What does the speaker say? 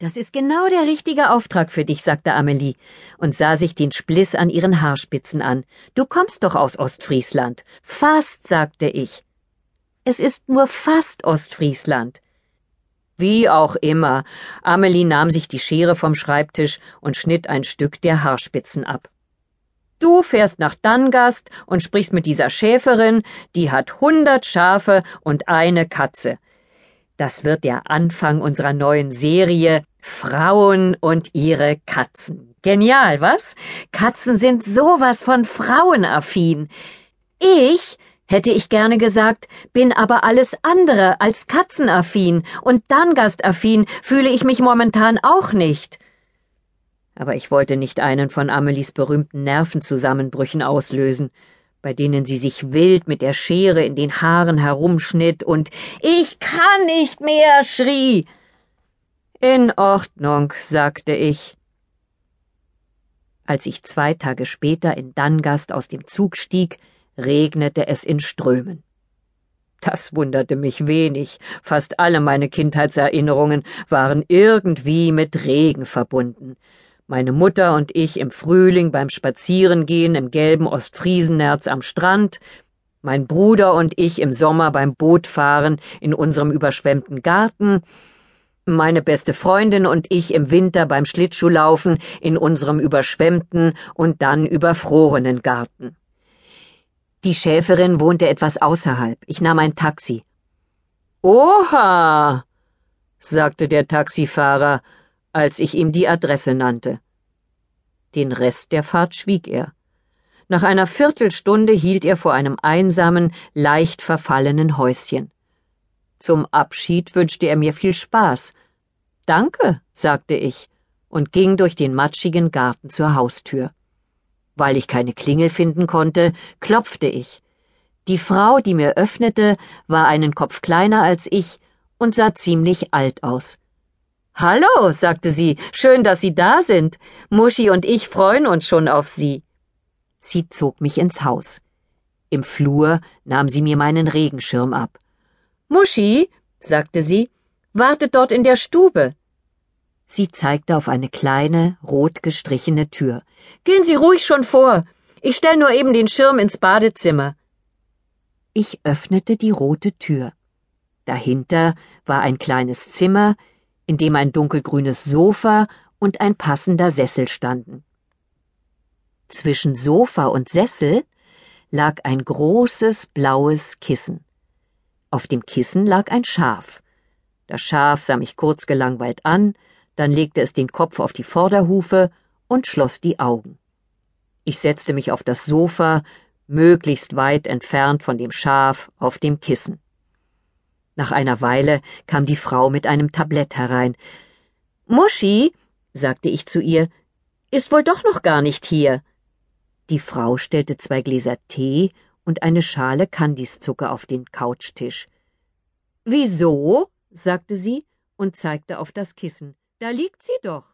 Das ist genau der richtige Auftrag für dich, sagte Amelie und sah sich den Spliss an ihren Haarspitzen an. Du kommst doch aus Ostfriesland. Fast, sagte ich. Es ist nur fast Ostfriesland. Wie auch immer, Amelie nahm sich die Schere vom Schreibtisch und schnitt ein Stück der Haarspitzen ab. Du fährst nach Dangast und sprichst mit dieser Schäferin, die hat hundert Schafe und eine Katze. Das wird der Anfang unserer neuen Serie Frauen und ihre Katzen. Genial, was? Katzen sind sowas von frauenaffin. Ich, hätte ich gerne gesagt, bin aber alles andere als katzenaffin und Dangastaffin fühle ich mich momentan auch nicht. Aber ich wollte nicht einen von Amelies berühmten Nervenzusammenbrüchen auslösen bei denen sie sich wild mit der Schere in den Haaren herumschnitt und Ich kann nicht mehr schrie. In Ordnung, sagte ich. Als ich zwei Tage später in Dangast aus dem Zug stieg, regnete es in Strömen. Das wunderte mich wenig, fast alle meine Kindheitserinnerungen waren irgendwie mit Regen verbunden. Meine Mutter und ich im Frühling beim Spazierengehen im gelben Ostfriesennerz am Strand, mein Bruder und ich im Sommer beim Bootfahren in unserem überschwemmten Garten, meine beste Freundin und ich im Winter beim Schlittschuhlaufen in unserem überschwemmten und dann überfrorenen Garten. Die Schäferin wohnte etwas außerhalb. Ich nahm ein Taxi. Oha, sagte der Taxifahrer als ich ihm die Adresse nannte. Den Rest der Fahrt schwieg er. Nach einer Viertelstunde hielt er vor einem einsamen, leicht verfallenen Häuschen. Zum Abschied wünschte er mir viel Spaß. Danke, sagte ich und ging durch den matschigen Garten zur Haustür. Weil ich keine Klingel finden konnte, klopfte ich. Die Frau, die mir öffnete, war einen Kopf kleiner als ich und sah ziemlich alt aus. Hallo, sagte sie, schön, dass Sie da sind. Muschi und ich freuen uns schon auf Sie. Sie zog mich ins Haus. Im Flur nahm sie mir meinen Regenschirm ab. Muschi, sagte sie, wartet dort in der Stube. Sie zeigte auf eine kleine, rot gestrichene Tür. Gehen Sie ruhig schon vor. Ich stell nur eben den Schirm ins Badezimmer. Ich öffnete die rote Tür. Dahinter war ein kleines Zimmer, in dem ein dunkelgrünes Sofa und ein passender Sessel standen. Zwischen Sofa und Sessel lag ein großes blaues Kissen. Auf dem Kissen lag ein Schaf. Das Schaf sah mich kurz gelangweilt an, dann legte es den Kopf auf die Vorderhufe und schloss die Augen. Ich setzte mich auf das Sofa, möglichst weit entfernt von dem Schaf auf dem Kissen. Nach einer Weile kam die Frau mit einem Tablett herein. Muschi, sagte ich zu ihr, ist wohl doch noch gar nicht hier. Die Frau stellte zwei Gläser Tee und eine Schale Kandiszucker auf den Couchtisch. Wieso? sagte sie und zeigte auf das Kissen. Da liegt sie doch.